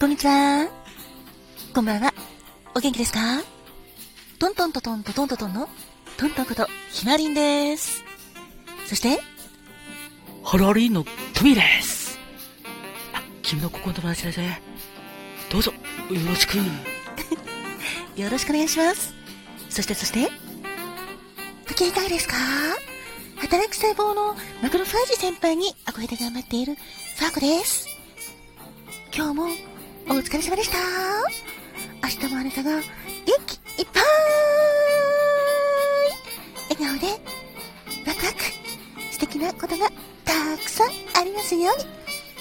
こんにちは。こんばんは。お元気ですか？トントントトントトントトンのトントンことひまりんです。そして、ハラリンのトミーです。あ、君のここの友達だぜ。どうぞ、よろしく。よろしくお願いします。そしてそして、ご機嫌いですか？働く細胞のマクロファージ先輩に憧れて頑張っているファーコです。今日もお疲れ様でした。明日もあなたが元気いっぱい。笑顔でワクワク素敵なことがたくさんありますように。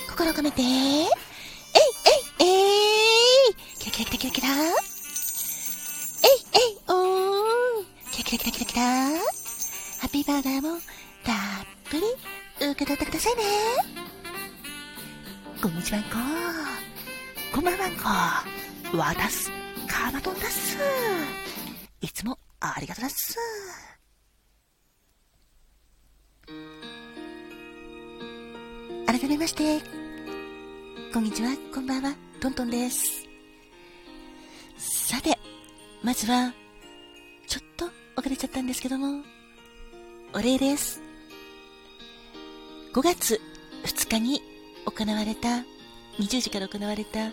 心を込めて。えいえいえい。キラキラキラキラキラ。えいえいおー。キラキラキラキラキラ。ハッピーバーガーもたっぷり受け取ってくださいね。こんにちはんここんばんはんこわたすカバトンだっす。いつもありがとうだっす。改めましてこんにちはこんばんはトントンです。さてまずはちょっと遅れちゃったんですけどもお礼です。5月2日に行われた、20時から行われた、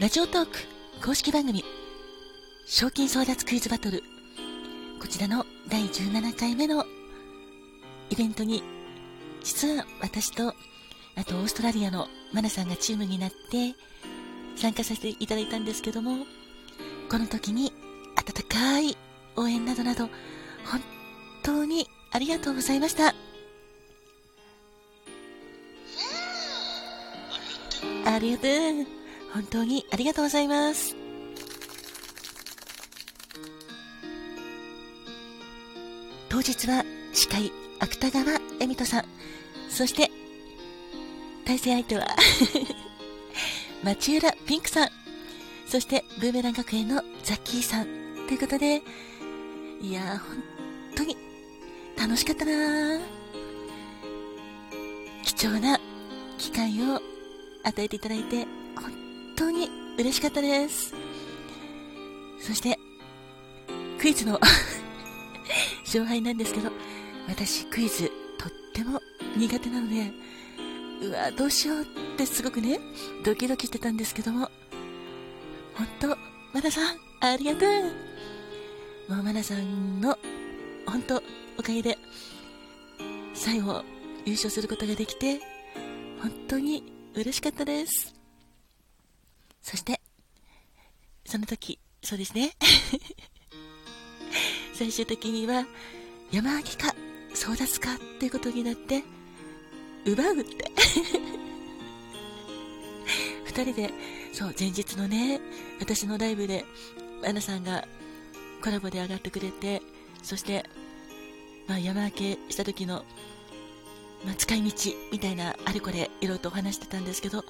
ラジオトーク公式番組、賞金争奪クイズバトル、こちらの第17回目のイベントに、実は私と、あとオーストラリアのマナさんがチームになって参加させていただいたんですけども、この時に温かい応援などなど、本当にありがとうございました。ありがとう。本当にありがとうございます。当日は司会、芥川恵美人さん、そして、対戦相手は 町浦ピンクさん、そしてブーメラン学園のザッキーさん、ということで、いやー、本当に楽しかったな貴重な機会を与えていただいて、本当に嬉しかったです。そして、クイズの 勝敗なんですけど、私クイズとっても苦手なので、うわ、どうしようってすごくね、ドキドキしてたんですけども、本当マナさん、ありがとう。もうマナさんの、本当おかげで、最後、優勝することができて、本当に嬉しかったです。そして、その時、そうですね。最終的には、山脇か、争奪かっていうことになって、奪うって。二人で、そう、前日のね、私のライブで、アナさんがコラボで上がってくれて、そして、まあ、山分けした時のまあ、使い道みたいなあれこれいろいろとお話してたんですけど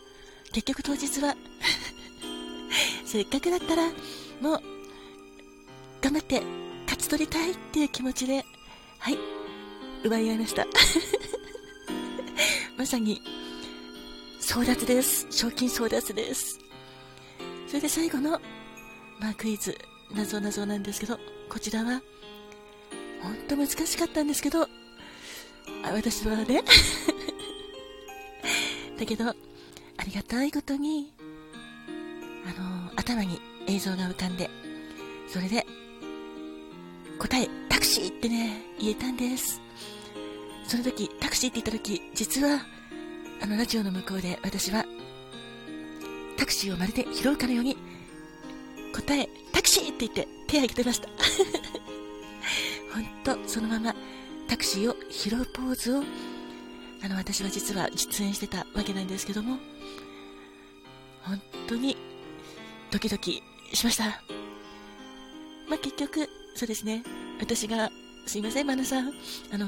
結局当日は せっかくだったらもう頑張って勝ち取りたいっていう気持ちではい奪い合いました。まさに争奪です。賞金争奪です。それで最後のまあクイズ謎謎なんですけどこちらは本当難しかったんですけど私はね だけど、ありがたいことに、あの、頭に映像が浮かんで、それで、答え、タクシーってね、言えたんです。その時、タクシーって言った時、実は、あのラジオの向こうで私は、タクシーをまるで拾うかのように、答え、タクシーって言って手を挙げてました。本当そのままタクシーを拾うポーズをあの私は実は実演してたわけなんですけども本当にドキドキしました。まあ、結局そうですね。私がすいませんマナさん。あの、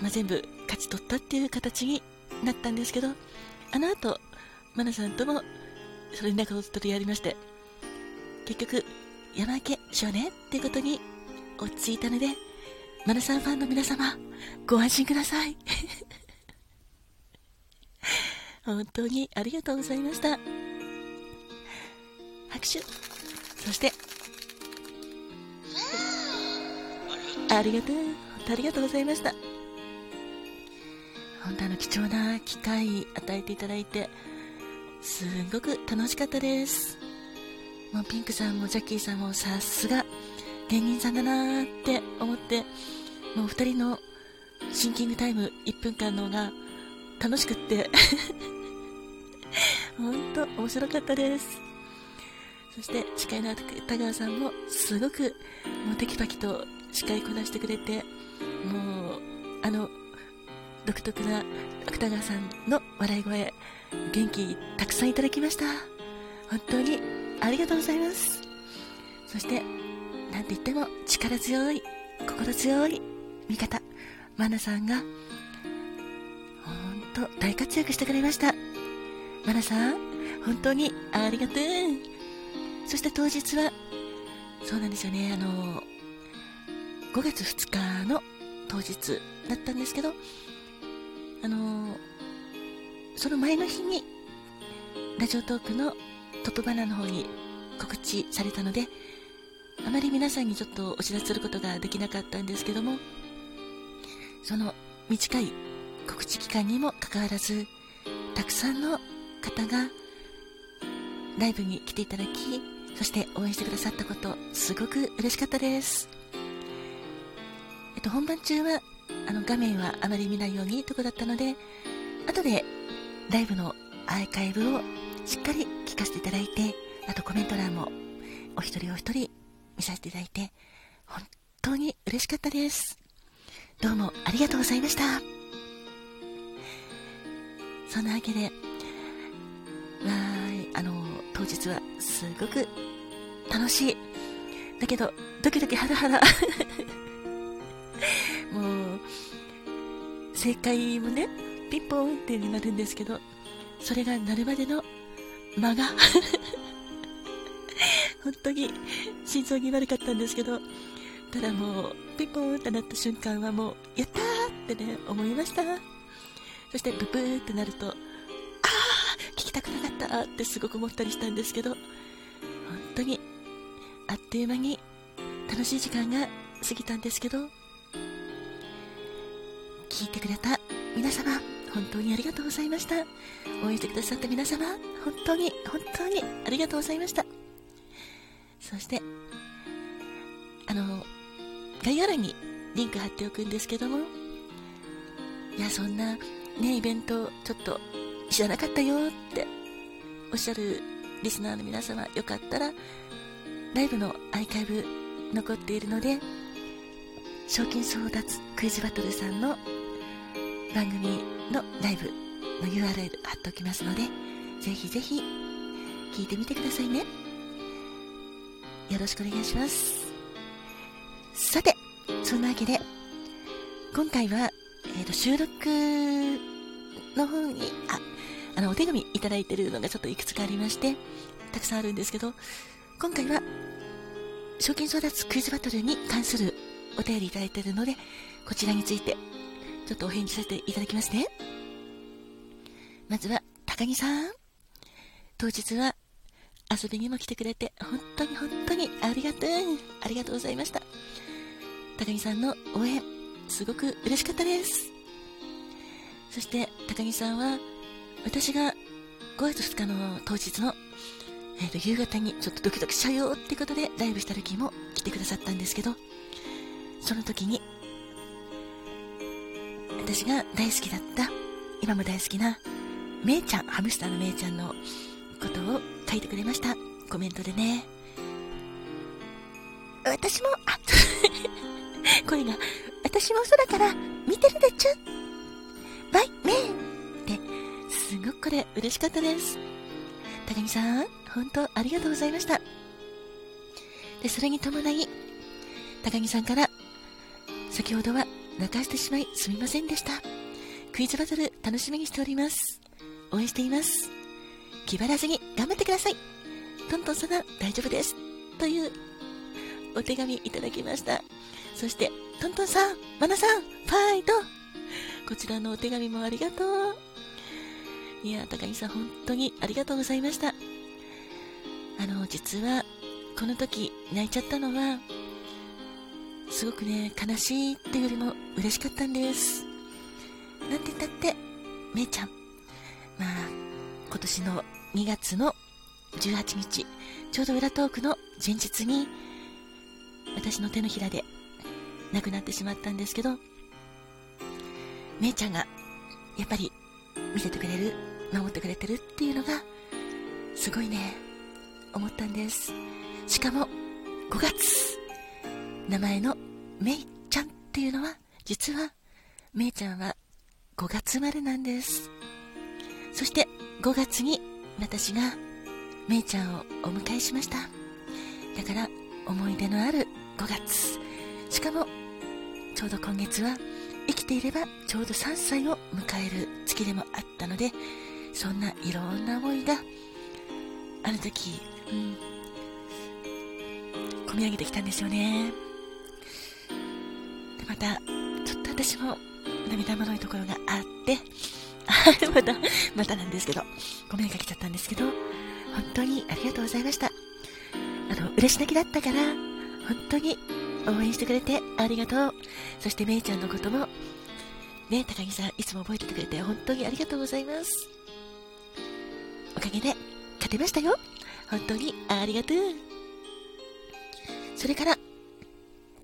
まあ、全部勝ち取ったっていう形になったんですけどあの後マナさんともそれ連絡を取りやりまして結局山分けしようねってことに落ち着いたのでマナさんファンの皆様、ご安心ください。本当にありがとうございました。拍手。そして、ありがとう。本当ありがとうございました。本当あの貴重な機会与えていただいて、すごく楽しかったです。もうピンクさんもジャッキーさんもさすが芸人さんだなーって思って、もう二人のシンキングタイム1分間のが楽しくって 本当面白かったです。そして司会の田川さんもすごくもうテキパキと司会こなしてくれて、もうあの独特な芥川さんの笑い声、元気たくさんいただきました。本当にありがとうございます。そして、なんて言っても力強い、心強い味方、マナさんが、本当大活躍してくれました。マナさん、本当にありがとう。そして当日は、そうなんですよね、あの、5月2日の当日だったんですけど、あの、その前の日に、ラジオトークのトップバナーの方に告知されたので、あまり皆さんにちょっとお知らせすることができなかったんですけども、その短い告知期間にもかかわらず、たくさんの方がライブに来ていただき、そして応援してくださったこと、すごく嬉しかったです。えっと、本番中はあの画面はあまり見ないようにとこだったので、後でライブのアーカイブをしっかり聞かせていただいて、あとコメント欄もお一人お一人見させていただいて、本当に嬉しかったです。どうもありがとうございました。そんなわけで、わーい、あの、当日はすごく楽しい。だけど、ドキドキハラハラ もう、正解もね、ピンポーンってなるんですけど、それがなるまでの間が本当に心臓に悪かったんですけど、ただもう、ピンポーンってなった瞬間はもう、やったーってね、思いました。そして、ブブーってなると、あー聞きたくなかったってすごく思ったりしたんですけど、本当に、あっという間に楽しい時間が過ぎたんですけど、聞いてくれた皆様、本当にありがとうございました。応援してくださった皆様、本当に、本当にありがとうございました。そして、あの、概要欄にリンク貼っておくんですけども、いや、そんな、ね、イベント、ちょっと、知らなかったよっておっしゃるリスナーの皆様、よかったら、ライブのアーカイブ残っているので、賞金争奪クイズバトルさんの番組のライブの URL 貼っておきますので、ぜひぜひ聞いてみてくださいね。よろしくお願いします。さて、そんなわけで、今回は、えー、と収録の方に、あ、あの、お手紙いただいてるのがちょっといくつかありまして、たくさんあるんですけど、今回は、賞金争奪クイズバトルに関するお便りいただいてるので、こちらについてちょっとお返事させていただきますね。まずは、高木さん。当日は遊びにも来てくれて、本当に本当にありがとう。ありがとうございました。高木さんの応援、すごく嬉しかったです。そして、高木さんは、私が5月2日の当日の、え、ー、と、夕方にちょっとドキドキしちゃうよってことでライブした時も来てくださったんですけど、その時に私が大好きだった、今も大好きな、めいちゃん、ハムスターのめいちゃんのことを書いてくれました。コメントでね。私も、あ、声が、私も空から見てるでちゅ。バイ、めいって、すごくこれ嬉しかったです。高木さん、本当ありがとうございました。で、それに伴い、高木さんから、先ほどは泣かしてしまいすみませんでした。クイズバトル楽しみにしております。応援しています。気張らずに頑張ってください。トントンさんが大丈夫です。というお手紙いただきました。そして、トントンさん、マナさん、ファイトこちらのお手紙もありがとう。いや、高木さん本当にありがとうございました。ああの、実は、この時泣いちゃったのは、すごくね、悲しいっていうよりも嬉しかったんです。なんて言ったって、めいちゃん。まあ、今年の2月の18日、ちょうど裏トークの前日に、私の手のひらで亡くなってしまったんですけど、めいちゃんが、やっぱり、見せてくれる、守ってくれてるっていうのが、すごいね、思ったんです。しかも、5月、名前のめいちゃんっていうのは、実は、めいちゃんは5月生まれなんです。そして5月に私がめいちゃんをお迎えしました。だから思い出のある5月。しかもちょうど今月は生きていればちょうど3歳を迎える月でもあったので、そんないろんな思いがあの時、うん、込み上げてきたんですよね。でまた、ちょっと私も涙もろいところがあって、また、またなんですけど、ごめんかけちゃったんですけど、本当にありがとうございました。あの、嬉し泣きだったから、本当に応援してくれてありがとう。そしてめいちゃんのことも、ね、高木さんいつも覚えててくれて本当にありがとうございます。おかげで勝てましたよ。本当にありがとう。それから、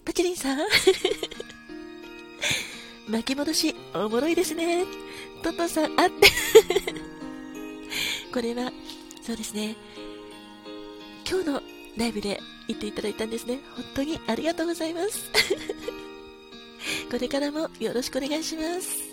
パチリンさん 巻き戻し、おもろいですね。トトさん、あってこれは、そうですね。今日のライブで言っていただいたんですね。本当にありがとうございます。これからもよろしくお願いします。